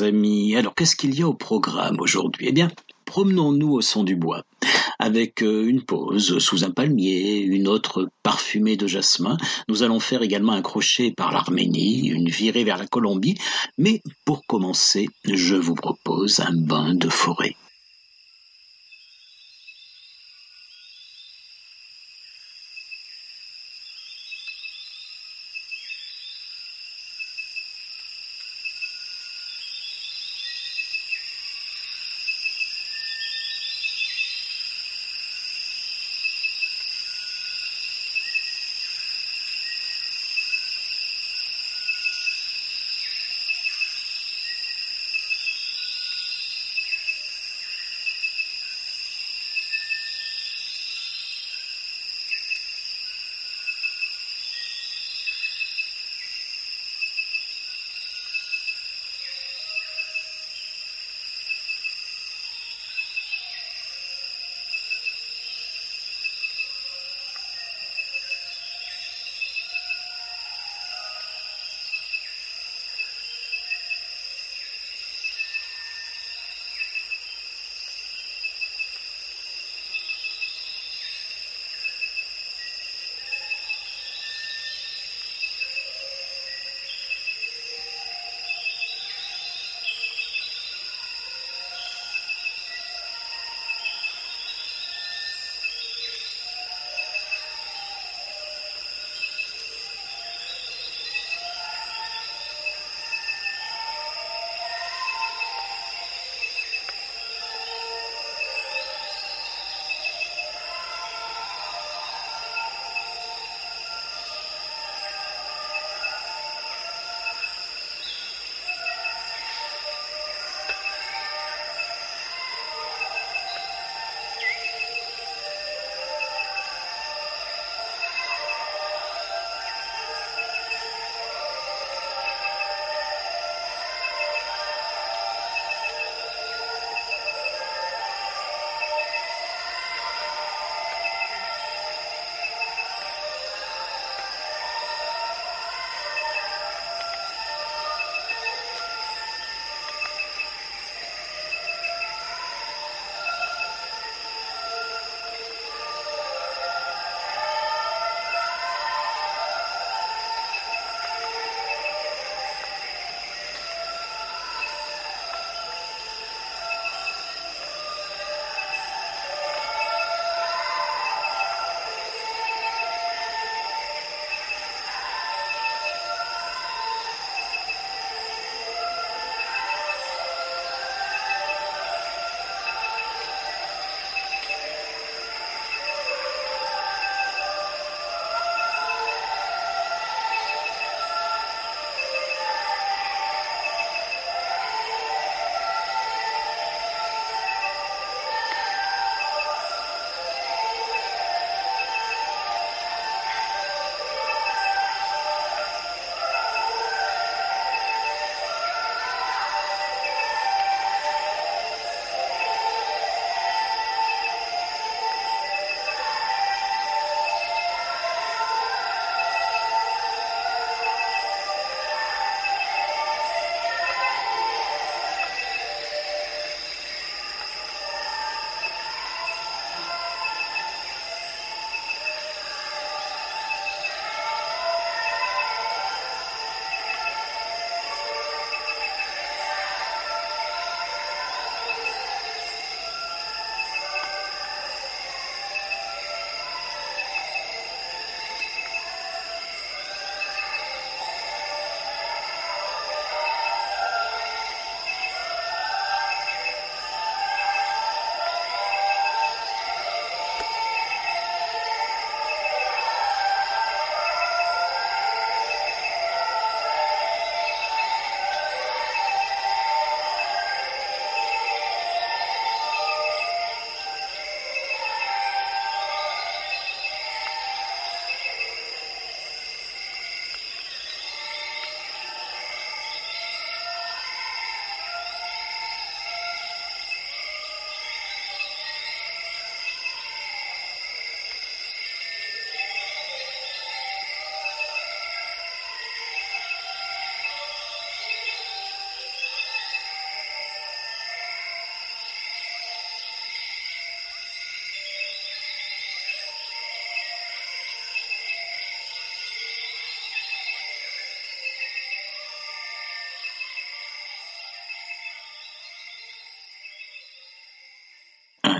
Alors, qu'est-ce qu'il y a au programme aujourd'hui? Eh bien, promenons-nous au son du bois, avec euh, une pause sous un palmier, une autre parfumée de jasmin. Nous allons faire également un crochet par l'Arménie, une virée vers la Colombie. Mais pour commencer, je vous propose un bain de forêt.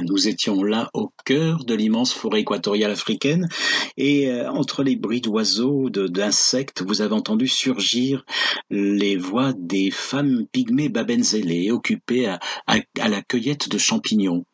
Nous étions là au cœur de l'immense forêt équatoriale africaine et euh, entre les bruits d'oiseaux, d'insectes, vous avez entendu surgir les voix des femmes pygmées babenzélé occupées à la cueillette de champignons.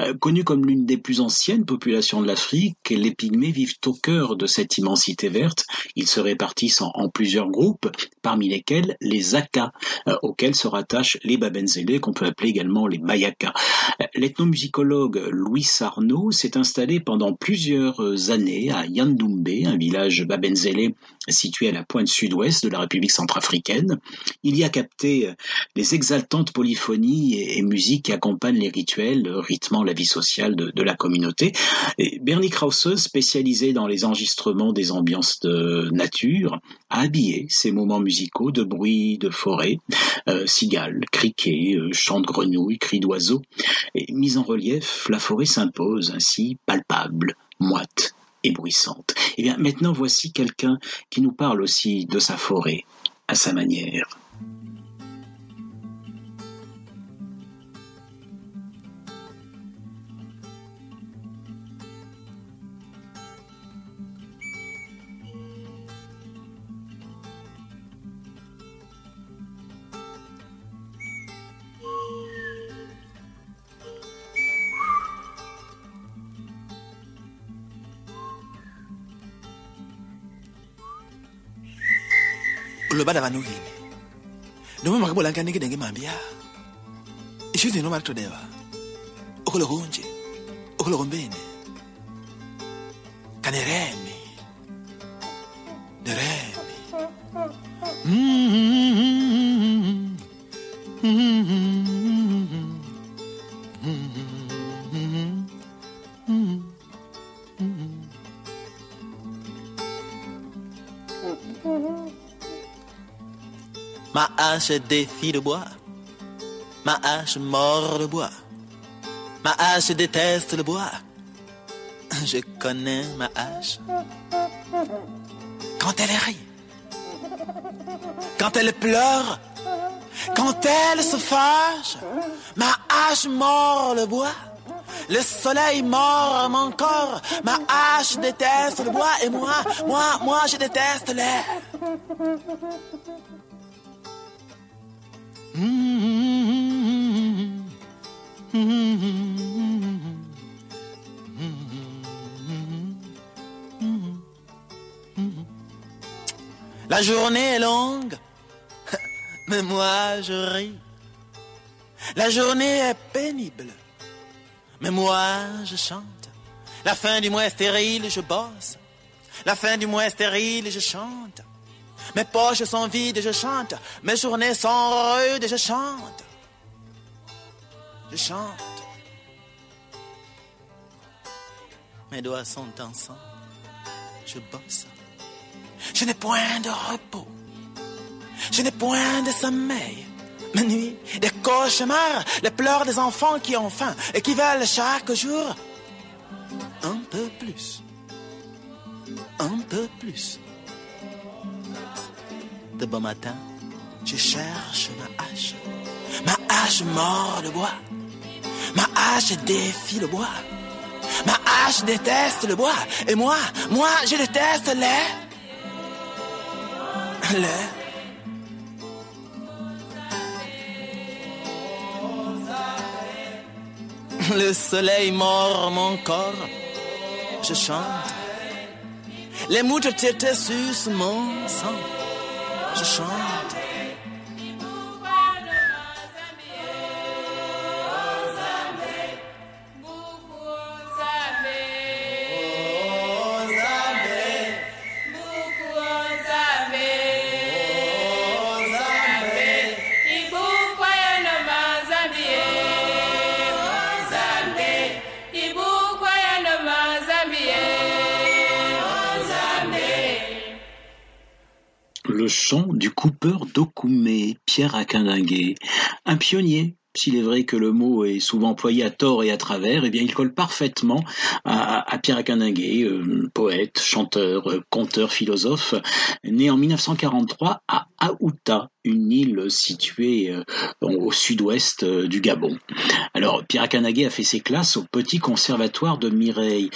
Euh, Connus comme l'une des plus anciennes populations de l'Afrique, les Pygmées vivent au cœur de cette immensité verte? Ils se répartissent en, plusieurs groupes, parmi lesquels les Akas, euh, auxquels se rattachent les Babenzélé, qu'on peut appeler également les Mayaka. Euh, l'ethnomusicologue Louis Sarnaud s'est installé pendant plusieurs années à Yandoumbe, un village Babenzélé situé à la pointe sud-ouest de la République centrafricaine. Il y a capté les exaltantes polyphonies et, musiques qui accompagnent les rituels, rythmant la vie sociale de, la communauté. Et Bernie Krause, spécialisé dans les enregistrements des ambiances de nature, a habillé ces moments musicaux de bruit de forêt, euh, cigales, criquets, euh, chants de grenouilles, cris d'oiseaux. Et mise en relief, la forêt s'impose ainsi palpable, moite et bruissante. Eh bien maintenant voici quelqu'un qui nous parle aussi de sa forêt, à sa manière. ulo badavanukile noma makabolankanike nengemhambi ya. Ishuzi noma litodewa ukulo kunje ukulo kombene kaneremi neremi défie le bois. Ma hache mord le bois. Ma hache déteste le bois. Je connais ma hache. Quand elle rit. Quand elle pleure. Quand elle se fâche. Ma hache mord le bois. Le soleil mord mon corps. Ma hache déteste le bois. Et moi, moi, moi, je déteste l'air. La journée est longue, mais moi je ris. La journée est pénible, mais moi je chante. La fin du mois est stérile, je bosse. La fin du mois est stérile, je chante. Mes poches sont vides, je chante. Mes journées sont rudes, je chante. Je chante. Mes doigts sont ensemble. Je bosse. Je n'ai point de repos. Je n'ai point de sommeil. Mes nuits, des cauchemars, les pleurs des enfants qui ont faim et qui veulent chaque jour un peu plus. Un peu plus de bon matin, je cherche ma hache. Ma hache mord le bois. Ma hache défie le bois. Ma hache déteste le bois. Et moi, moi, je déteste l'air. Le soleil mord mon corps. Je chante. Les mouches tétées sucent mon sang je chante. Chant du coupeur d'Okoumé, Pierre Akindingué, un pionnier s'il est vrai que le mot est souvent employé à tort et à travers, eh bien, il colle parfaitement à, Pierre Akingué, euh, poète, chanteur, euh, conteur, philosophe, né en 1943 à Aouta, une île située euh, au sud-ouest du Gabon. Alors, Pierre Akingué a fait ses classes au Petit Conservatoire de Mireille,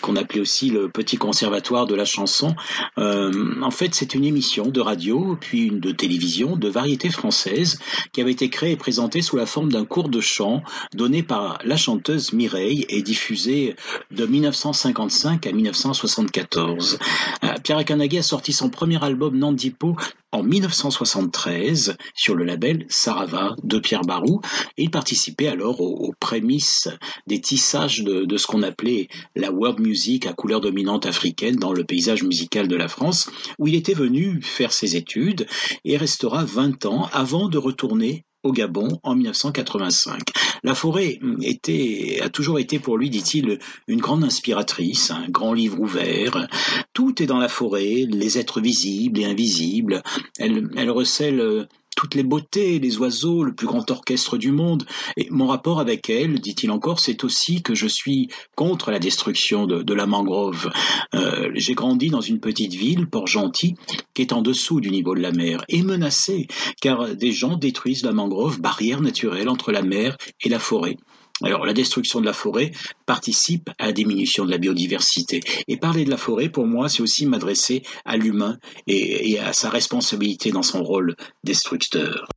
qu'on appelait aussi le Petit Conservatoire de la chanson. en fait, c'est une émission de radio, puis une de télévision, de variété française, qui avait été créée et présentée sous la forme d'un cours de chant donné par la chanteuse Mireille et diffusé de 1955 à 1974. Euh, Pierre Akanagi a sorti son premier album Nandipo en 1973 sur le label Sarava de Pierre Barou et il participait alors aux, prémices des tissages de, de ce qu'on appelait la world music à couleur dominante africaine dans le paysage musical de la France où il était venu faire ses études et restera 20 ans avant de retourner au Gabon en 1985. La forêt était, a toujours été pour lui, dit-il, une grande inspiratrice, un grand livre ouvert. Tout est dans la forêt, les êtres visibles et invisibles. Elle, elle recèle toutes les beautés, les oiseaux, le plus grand orchestre du monde. Et mon rapport avec elle, dit-il encore, c'est aussi que je suis contre la destruction de, la mangrove. Euh, j'ai grandi dans une petite ville, Port-Gentil, qui est en dessous du niveau de la mer, et menacée, car des gens détruisent la mangrove, barrière naturelle entre la mer et la forêt. Alors la destruction de la forêt participe à la diminution de la biodiversité. Et parler de la forêt, pour moi, c'est aussi m'adresser à l'humain et, à sa responsabilité dans son rôle destructeur.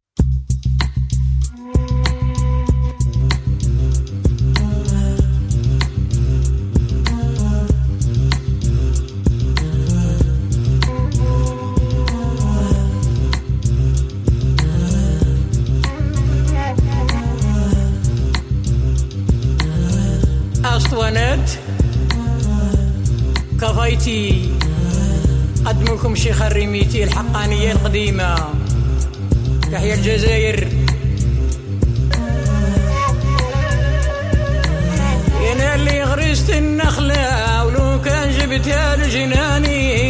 كفايتي قدمكم شيخ الرميتي الحقانية القديمة. تحيا الجزائر. أنا اللي غرست النخلة ولو كان جبتها لجناني.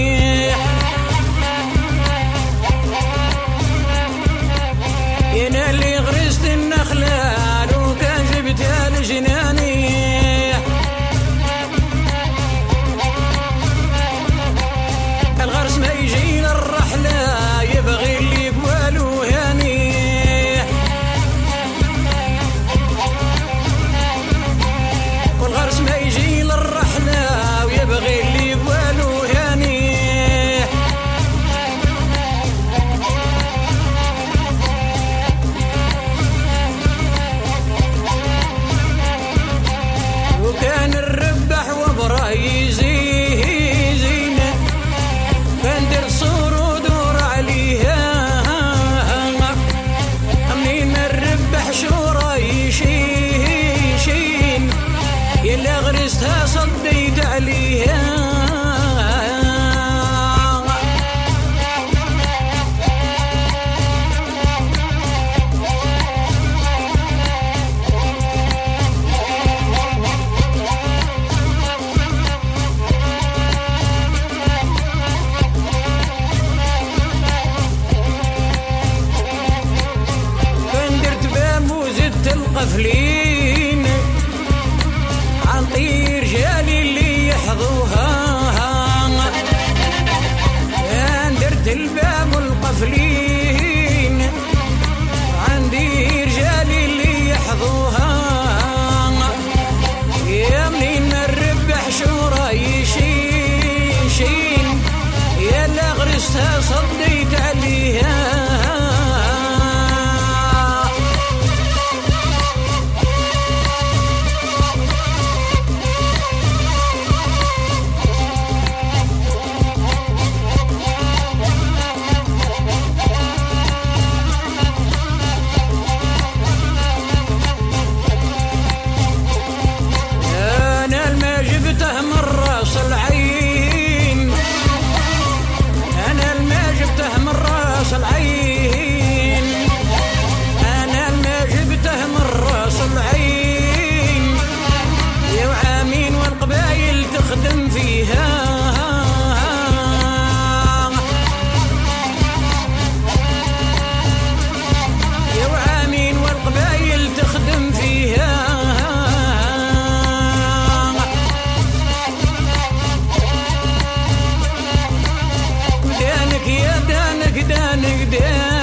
Après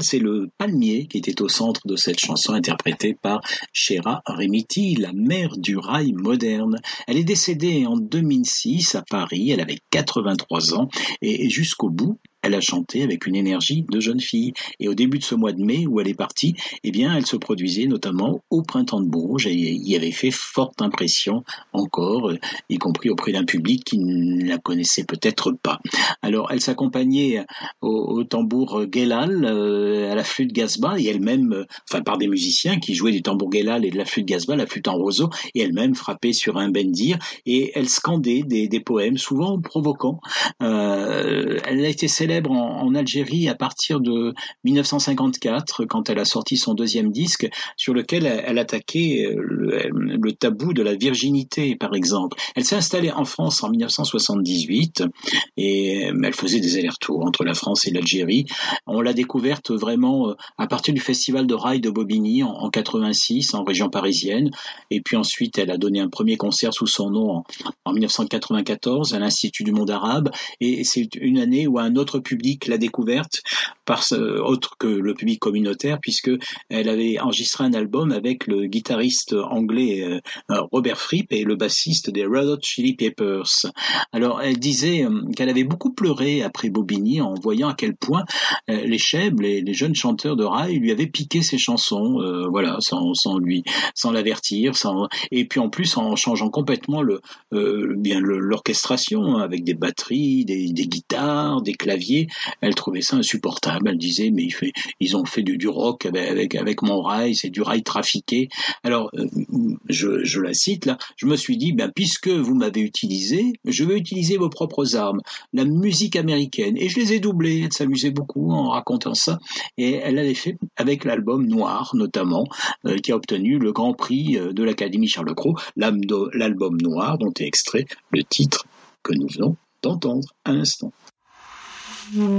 c'est le palmier qui était au centre de cette chanson interprétée par Shera Remiti, la mère du rail moderne. Elle est décédée en 2006 à Paris, elle avait 83 ans et jusqu'au bout, elle a chanté avec une énergie de jeune fille. Et au début de ce mois de mai où elle est partie, eh bien, elle se produisait notamment au Printemps de Bourges et y avait fait forte impression encore, y compris auprès d'un public qui ne la connaissait peut-être pas. Alors, elle s'accompagnait au, tambour Gelal, euh, à la flûte Gazba et elle-même, enfin, par des musiciens qui jouaient du tambour Gelal et de la flûte Gazba, la flûte en roseau, et elle-même frappait sur un bendir et elle scandait des, des poèmes, souvent provoquants. Euh, elle a été célèbre en, Algérie à partir de 1954, quand elle a sorti son deuxième disque, sur lequel elle, attaquait euh, le, tabou de la virginité, par exemple. Elle s'est installée en France en 1978 et euh, elle faisait des allers-retours entre la France et l'Algérie. On l'a découverte vraiment euh, à partir du festival de rail de Bobigny en, en 86 en région parisienne. Et puis ensuite, elle a donné un premier concert sous son nom en 1994 à l'Institut du monde arabe. Et c'est une année où un autre public l'a découverte, par autre que le public communautaire, puisque elle avait enregistré un album avec le guitariste anglais Robert Fripp et le bassiste des Red Hot Chili Peppers. Alors elle disait qu'elle avait beaucoup pleuré après Bobigny en voyant à quel point les chèvres, les, les, jeunes chanteurs de rail, lui avaient piqué ses chansons, voilà, sans, lui, sans l'avertir, sans et puis en plus en changeant complètement le bien l'orchestration avec des batteries, des, guitares, des claviers. Elle trouvait ça insupportable. Elle disait mais ils ont fait du, rock avec, mon rail, c'est du rail trafiqué. Alors euh, je, je, la cite là. Je me suis dit ben puisque vous m'avez utilisé, je vais utiliser vos propres armes, la musique américaine. Et je les ai doublées. Elle s'amusait beaucoup en racontant ça. Et elle l'avait fait avec l'album Noir notamment, euh, qui a obtenu le Grand Prix euh, de l'Académie Charles Cros, l'album Noir dont est extrait le titre que nous venons d'entendre à l'instant. Mm-hmm.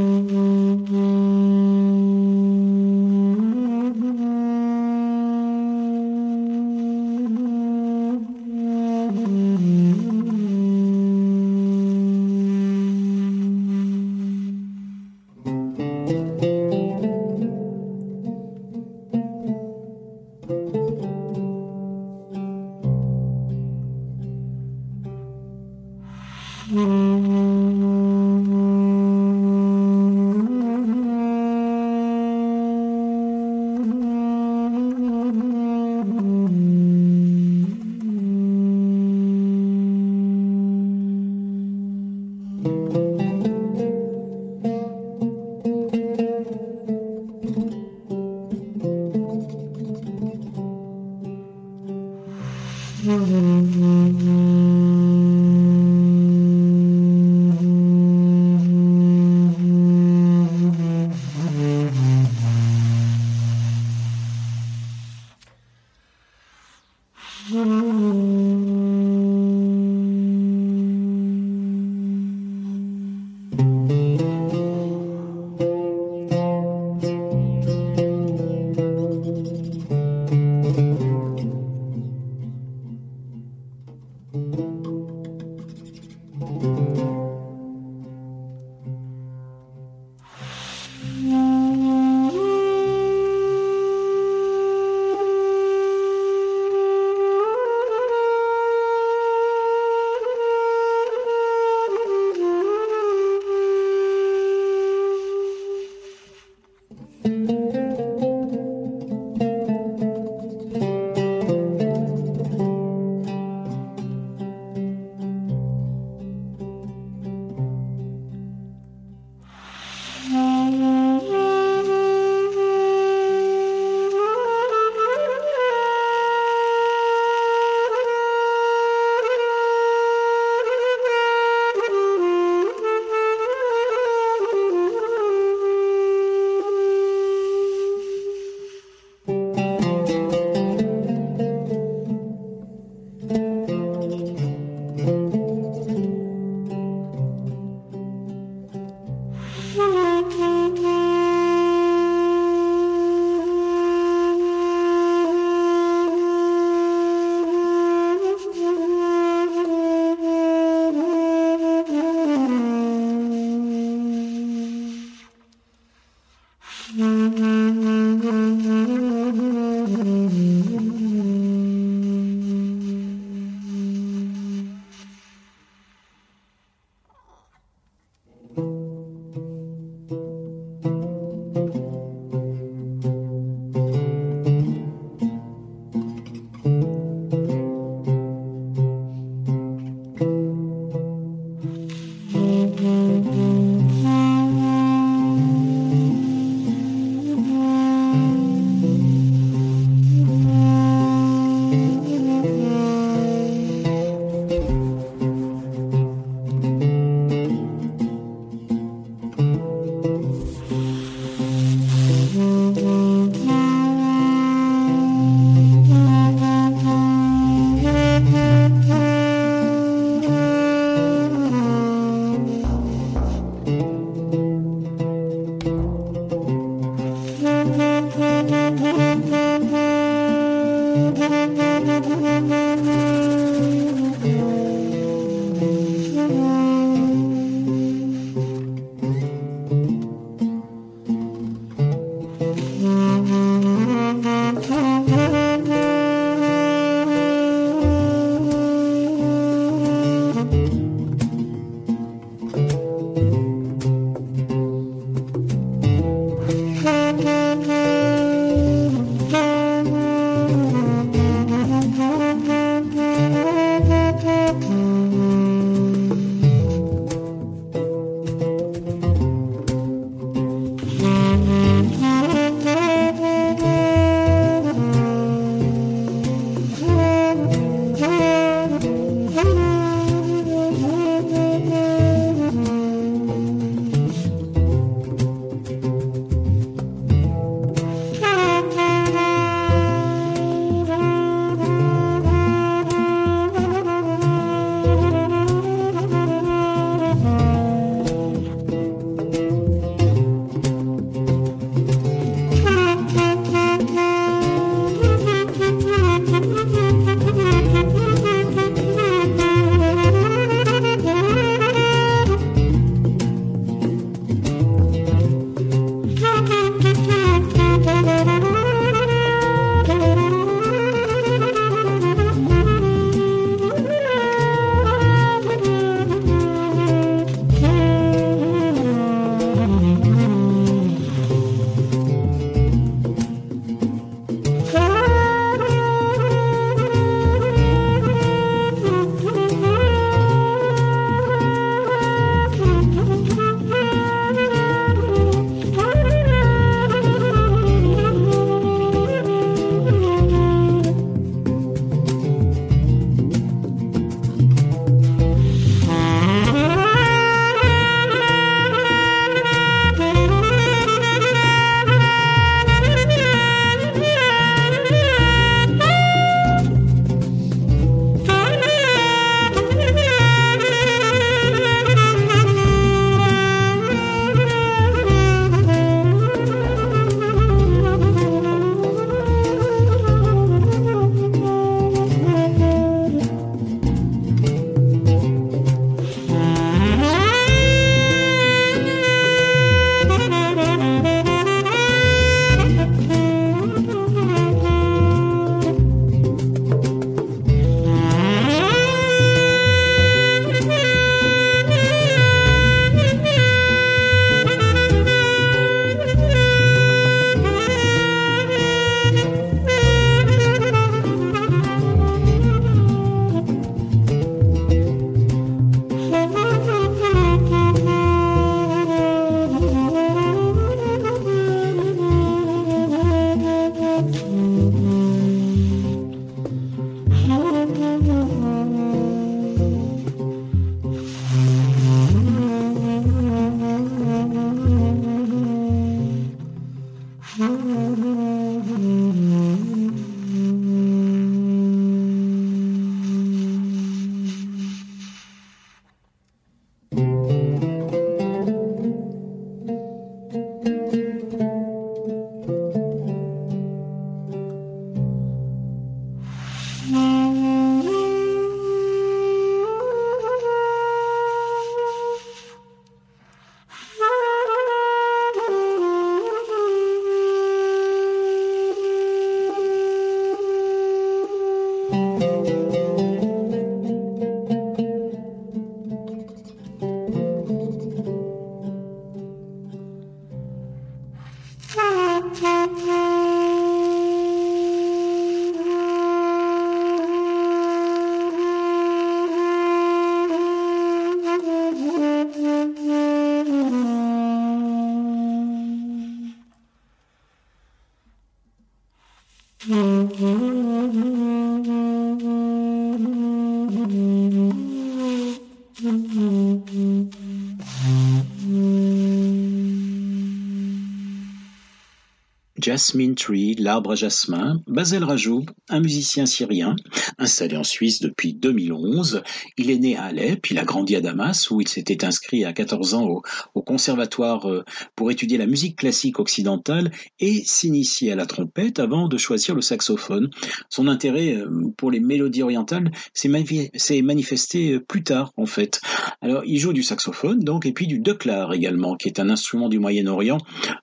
Jasmine Tree, l'arbre à jasmin, Basel Rajoub, un musicien syrien, installé en Suisse depuis 2011. Il est né à Alep, il a grandi à Damas, où il s'était inscrit à 14 ans au, conservatoire euh, pour étudier la musique classique occidentale et s'initier à la trompette avant de choisir le saxophone. Son intérêt euh, pour les mélodies orientales s'est manifesté euh, plus tard, en fait. Alors, il joue du saxophone, donc, et puis du deklar également, qui est un instrument du Moyen-Orient,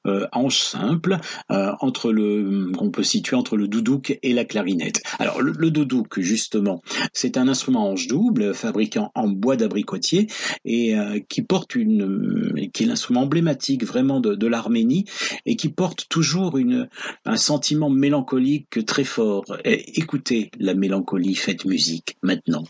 euh, simple, entre le, qu'on peut situer entre le doudouk et la clarinette. Alors, le, doudouk, justement, c'est un instrument ange double, fabriqué en, bois d'abricotier, et euh, qui porte une, qui est l'instrument emblématique vraiment de, l'Arménie, et qui porte toujours une, un sentiment mélancolique très fort. Et écoutez la mélancolie, faites musique, maintenant.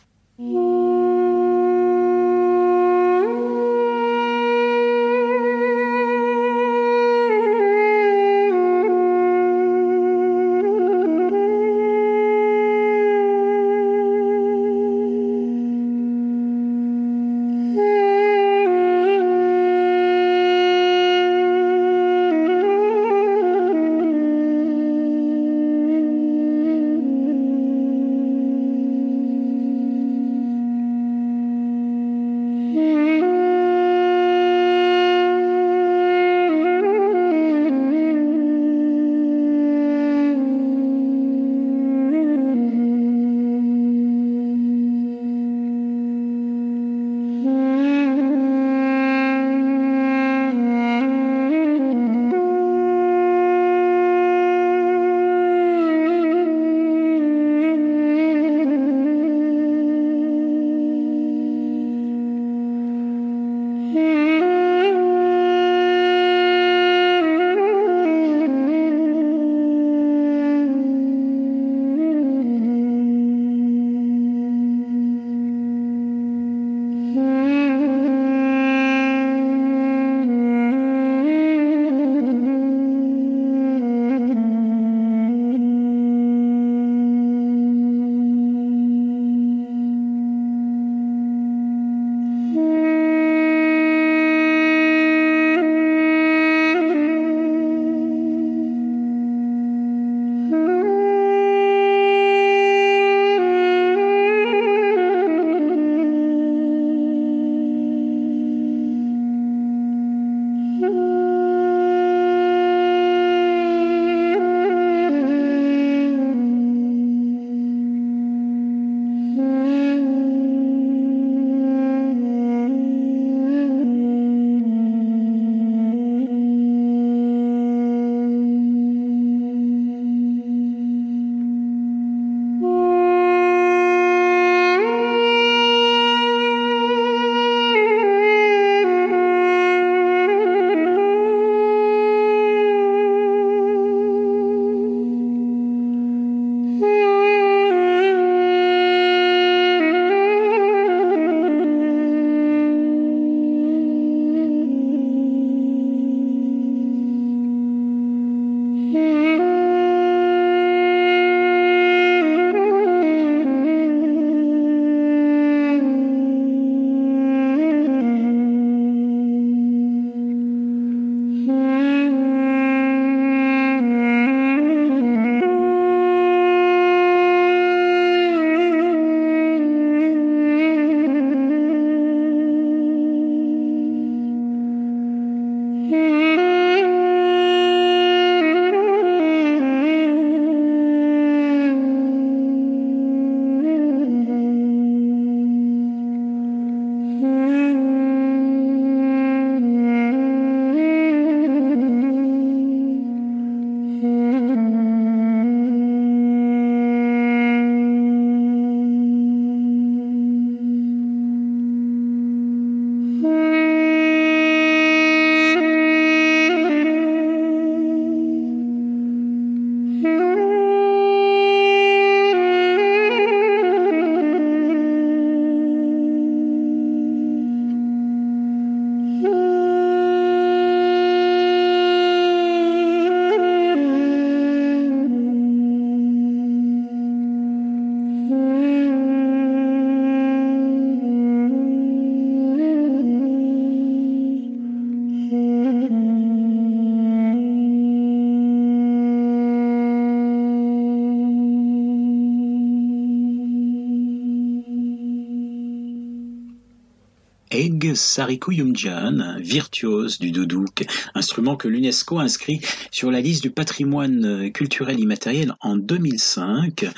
Eg Sarikuyumjan, virtuose du doudouk, instrument que l'UNESCO inscrit sur la liste du patrimoine culturel immatériel en 2005. Euh,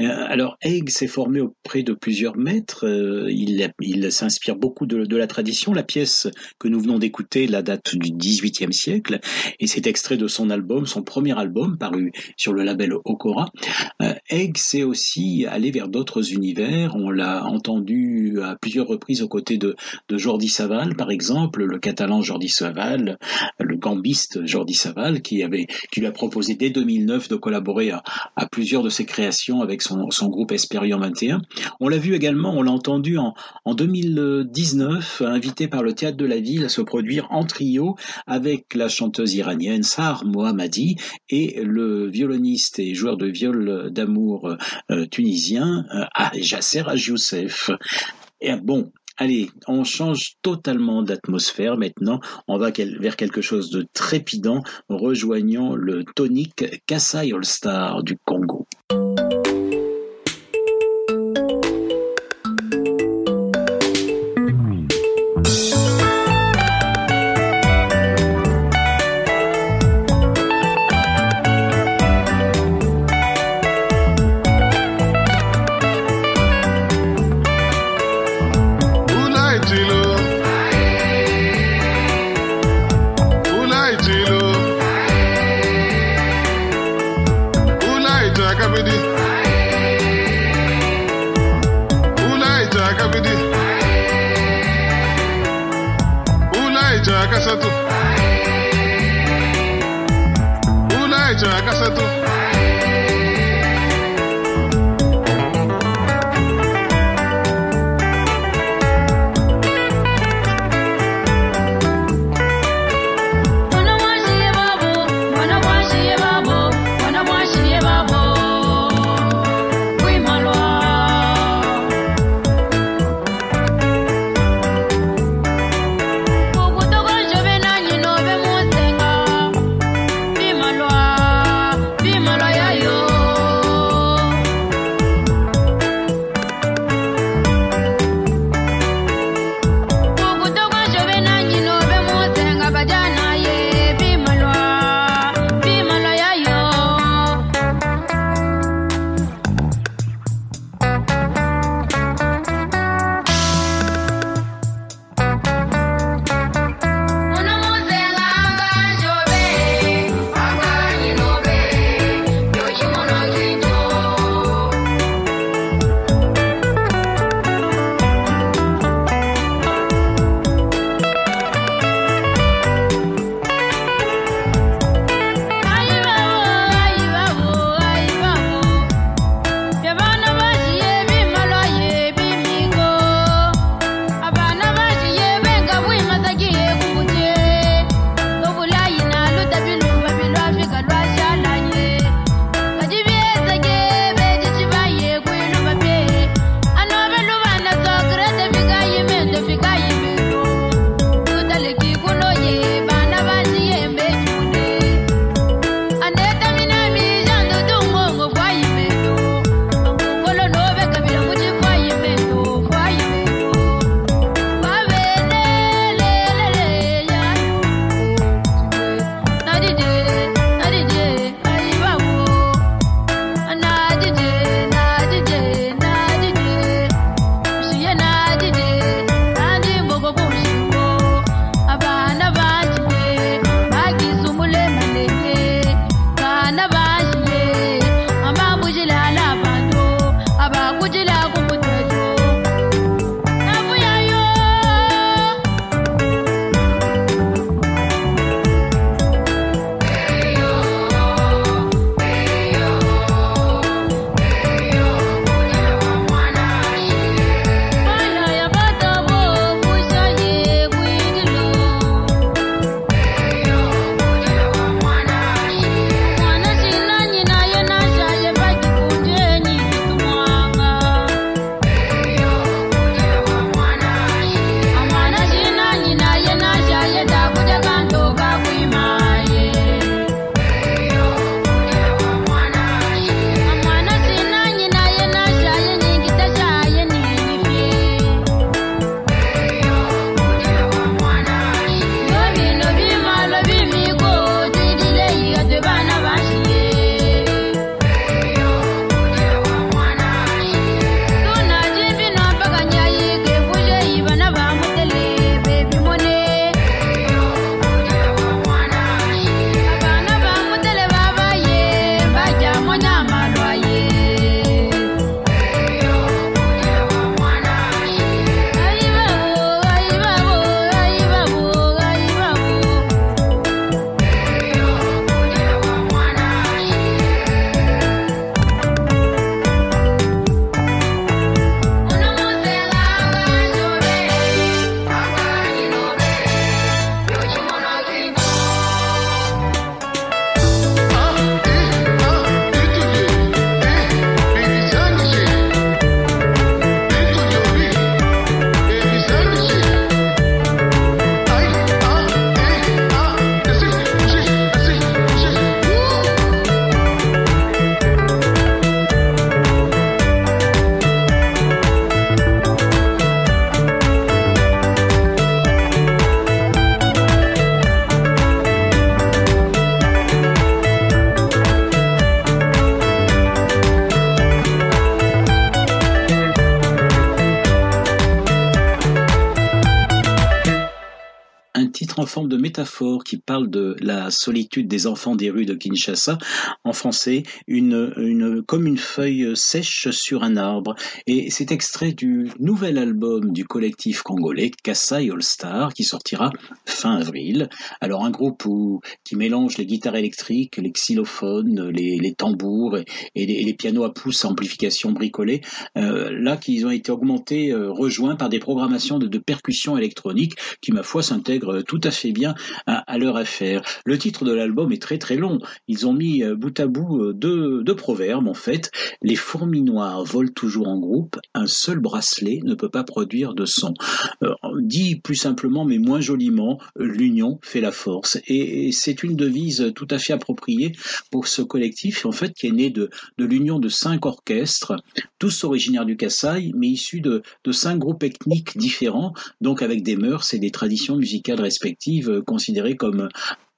alors Eg s'est formé auprès de plusieurs maîtres, euh, il, s'inspire beaucoup de, la tradition. La pièce que nous venons d'écouter la date du XVIIIe siècle et c'est extrait de son album, son premier album paru sur le label Okora. Euh, Egg s'est aussi allé vers d'autres univers, on l'a entendu à plusieurs reprises aux côtés de, de Jordi Saval, par exemple, le catalan Jordi Saval, le gambiste Jordi Saval, qui, avait, qui lui a proposé dès 2009 de collaborer à, plusieurs de ses créations avec son, groupe Esperion 21. On l'a vu également, on l'a entendu en, en 2019, invité par le Théâtre de la Ville à se produire en trio avec la chanteuse iranienne Sar Mohammadi et le violoniste et joueur de viol d'amour euh, tunisien euh, Jasser Youssef. Et bon, Allez, on change totalement d'atmosphère maintenant. On va vers quelque chose de trépidant, rejoignant le tonique Kassai All Star du Congo. Qui parle de la solitude des enfants des rues de Kinshasa. En français, une, comme une feuille sèche sur un arbre. Et c'est extrait du nouvel album du collectif congolais Kassai All Star qui sortira fin avril. Alors un groupe où, qui mélange les guitares électriques, les xylophones, les, les tambours et, les, les, pianos à pouce amplification bricolée. Euh, là, qu'ils ont été augmentés, euh, rejoints par des programmations de, de percussions électroniques qui, ma foi, s'intègrent tout à fait bien à, à leur affaire. Le titre de l'album est très très long. Ils ont mis euh, bout à bout euh, deux, deux proverbes en fait. Les fourmis noires volent toujours en groupe. Un seul bracelet ne peut pas produire de son. Euh, dit plus simplement, mais moins joliment, l'union fait la force. Et, c'est une devise tout à fait appropriée pour ce collectif, en fait, qui est né de, l'union de cinq orchestres, tous originaires du Kassai, mais issus de, de cinq groupes ethniques différents, donc avec des mœurs et des traditions musicales respectives considérées comme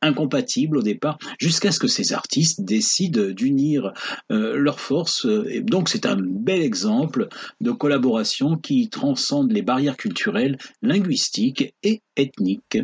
incompatibles au départ, jusqu'à ce que ces artistes décident d'unir euh, leurs forces. Et donc c'est un bel exemple de collaboration qui transcende les barrières culturelles, linguistiques et ethniques.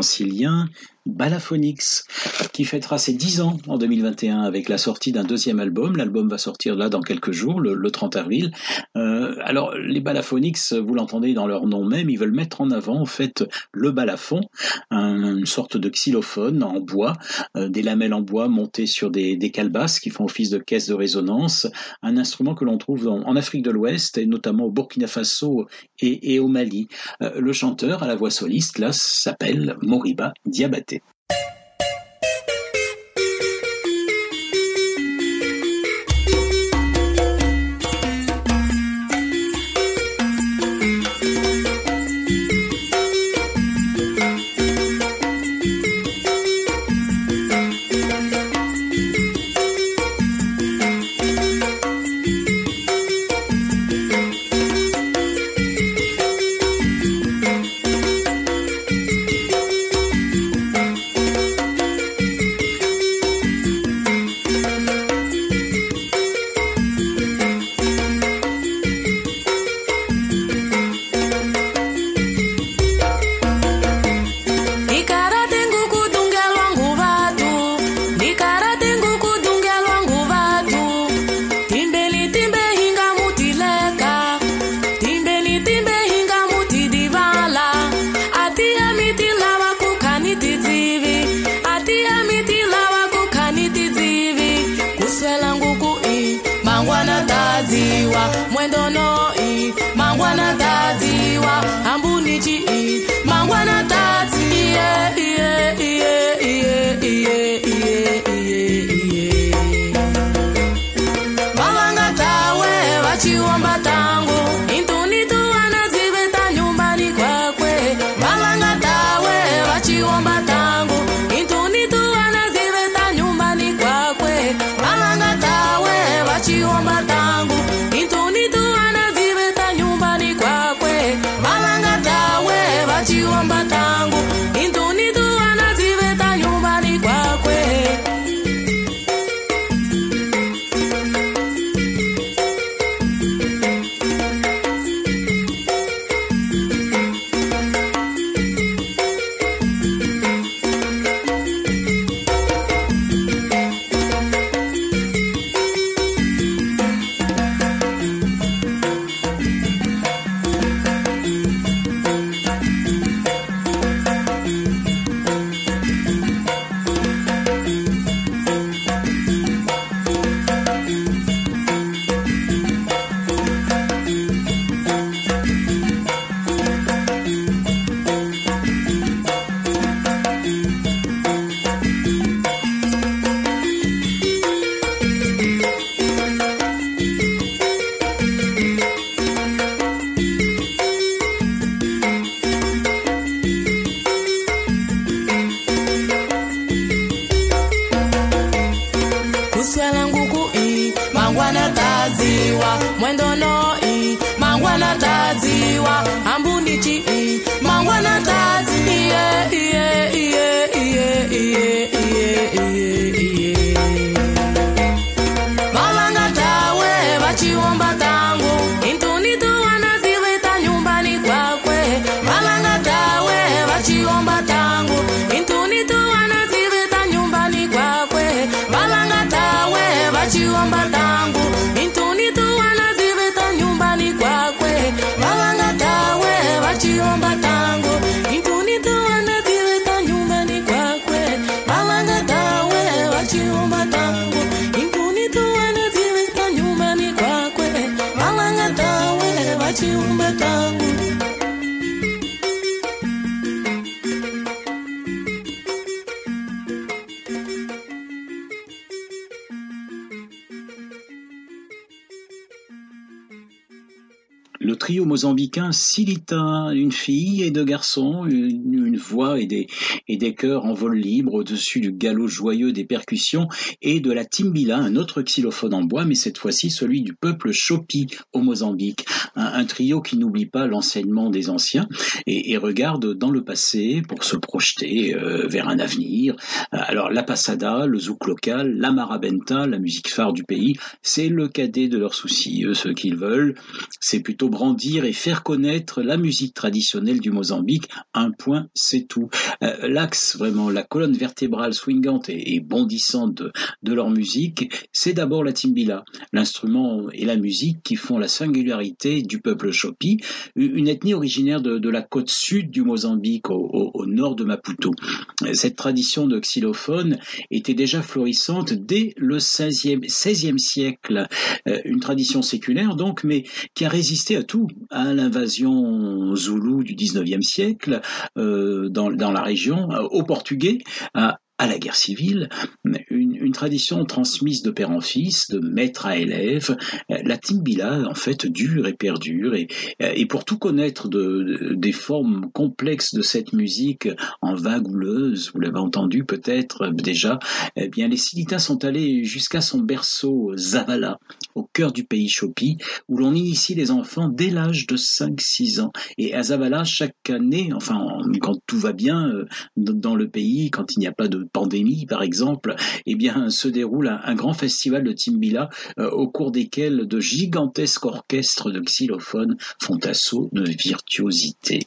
Francilien Balaphonix, qui fêtera ses 10 ans en 2021 avec la sortie d'un deuxième album. L'album va sortir là dans quelques jours, le, 30 avril. Euh, alors, les Balaphonix, vous l'entendez dans leur nom même, ils veulent mettre en avant en fait le balafon, une sorte de xylophone en bois, euh, des lamelles en bois montées sur des, des calebasses qui font office de caisse de résonance, un instrument que l'on trouve en Afrique de l'Ouest et notamment au Burkina Faso et, et au Mali. Euh, le chanteur à la voix soliste là s'appelle Moriba Diabaté. Silita, une fille et deux garçons, et des chœurs en vol libre au-dessus du galop joyeux des percussions et de la timbila, un autre xylophone en bois, mais cette fois-ci celui du peuple Chopi au Mozambique. Un, trio qui n'oublie pas l'enseignement des anciens et, regarde dans le passé pour se projeter euh, vers un avenir. Alors la passada, le zouk local, la marabenta, la musique phare du pays, c'est le cadet de leurs soucis. Eux, ce qu'ils veulent, c'est plutôt grandir et faire connaître la musique traditionnelle du Mozambique. Un point, c'est tout. Euh, L'axe, vraiment, la colonne vertébrale swingante et, bondissante de, leur musique, c'est d'abord la timbila, l'instrument et la musique qui font la singularité du peuple Chopi, une ethnie originaire de, la côte sud du Mozambique, au, nord de Maputo. Cette tradition de xylophone était déjà florissante dès le 16e, 16e siècle, euh, une tradition séculaire donc, mais qui a résisté à tout, à l'invasion zoulou du 19e siècle euh, dans, dans la région, euh, aux Portugais, à, la guerre civile, une, une, tradition transmise de père en fils, de maître à élève. La timbila, en fait, dure et perdure. Et, et pour tout connaître de, de, des formes complexes de cette musique en vagouleuse, vous l'avez entendu peut-être déjà, eh bien, les Silitas sont allés jusqu'à son berceau Zavala, au cœur du pays Chopi, où l'on initie les enfants dès l'âge de 5-6 ans. Et à Zavala, chaque année, enfin, quand tout va bien dans le pays, quand il n'y a pas de pandémie, par exemple, eh bien, se déroule un, grand festival de Timbila euh, au cours desquels de gigantesques orchestres de xylophones font assaut de virtuosité.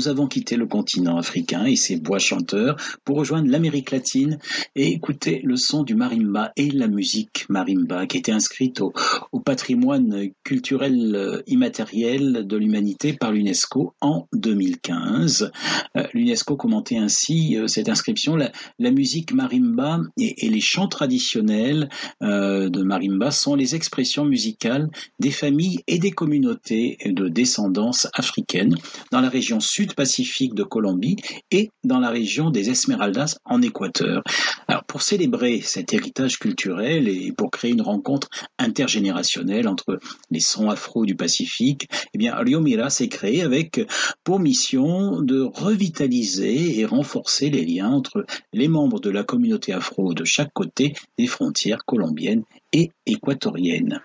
Nous avons quitté le continent africain et ses bois chanteurs pour rejoindre l'Amérique latine et écouter le son du marimba et la musique marimba qui était inscrite au, patrimoine culturel euh, immatériel de l'humanité par l'UNESCO en 2015. Euh, L'UNESCO commentait ainsi euh, cette inscription, la, musique marimba et, les chants traditionnels de marimba sont les expressions musicales des familles et des communautés de descendance africaine dans la région sud-pacifique de Colombie et dans la région des Esmeraldas en Équateur. Alors pour célébrer cet héritage culturel et pour créer une rencontre intergénérationnelle entre les sons afro du Pacifique, eh bien Rio Mira s'est créé avec pour mission de revitaliser et renforcer les liens entre les membres de la communauté afro de chaque côté des frontières colombiennes et équatoriennes.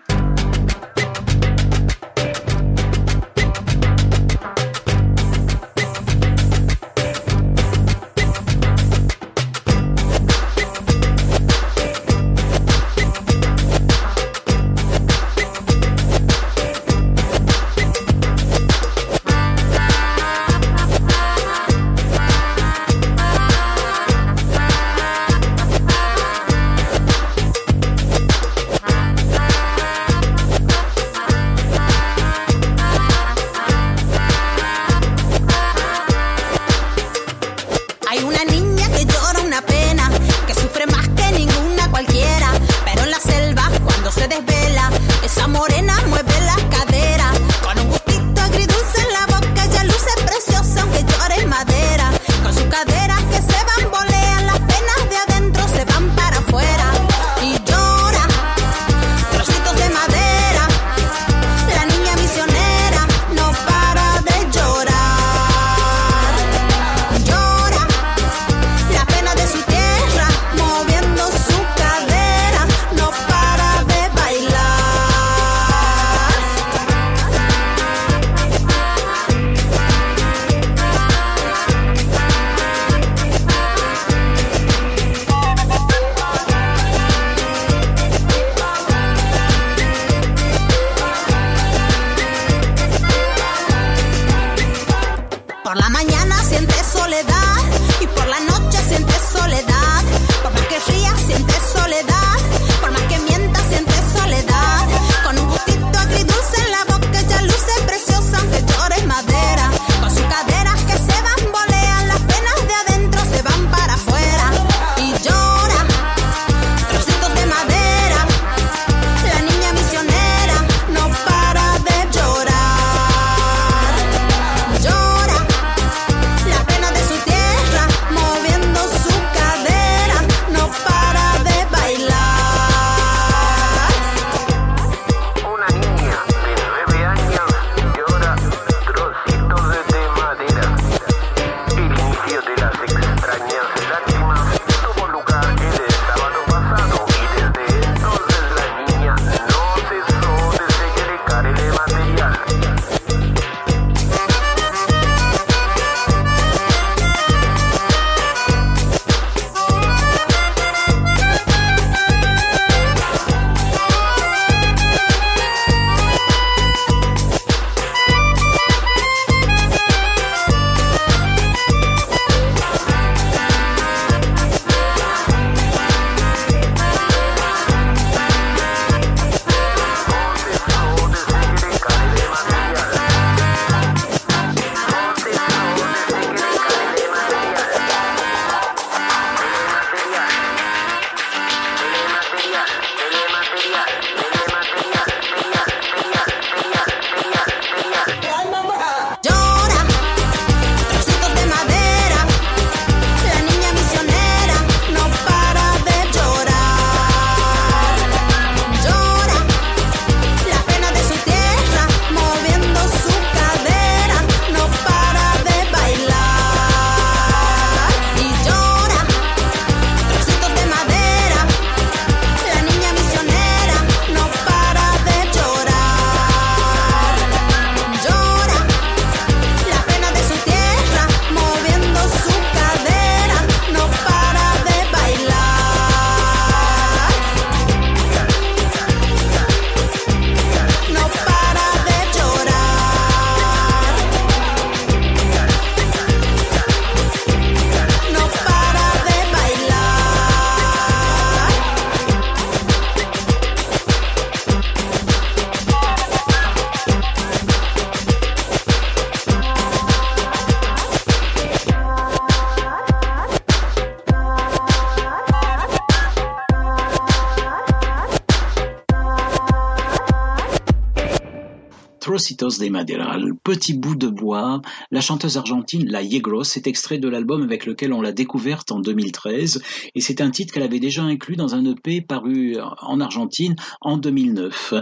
De Madera, petit bout de bois. La chanteuse argentine La Yegros est extrait de l'album avec lequel on l'a découverte en 2013 et c'est un titre qu'elle avait déjà inclus dans un EP paru en Argentine en 2009.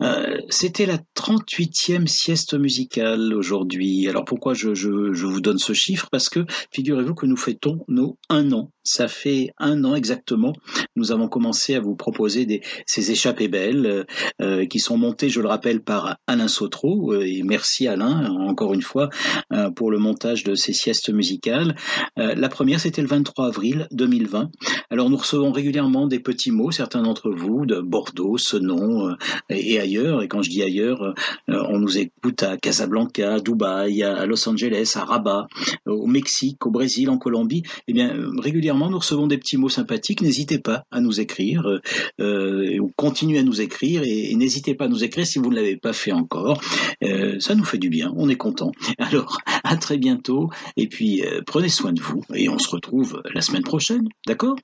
Euh, C'était la 38e sieste musicale aujourd'hui. Alors pourquoi je, je, je vous donne ce chiffre? Parce que figurez-vous que nous fêtons nos un an. Ça fait un an exactement. Nous avons commencé à vous proposer des, ces échappées belles euh, qui sont montées, je le rappelle, par Alain Sautreau. Euh, et merci Alain, encore une fois, euh, pour le montage de ces siestes musicales. Euh, la première, c'était le 23 avril 2020. Alors nous recevons régulièrement des petits mots, certains d'entre vous, de Bordeaux, Senon euh, et ailleurs. Et quand je dis ailleurs, euh, on nous écoute à Casablanca, à Dubaï, à Los Angeles, à Rabat, au Mexique, au Brésil, en Colombie. Eh bien, nous recevons des petits mots sympathiques. N'hésitez pas à nous écrire, euh, ou continuez à nous écrire, et, n'hésitez pas à nous écrire si vous ne l'avez pas fait encore. Euh, ça nous fait du bien, on est content. Alors, à très bientôt, et puis euh, prenez soin de vous, et on se retrouve la semaine prochaine, d'accord?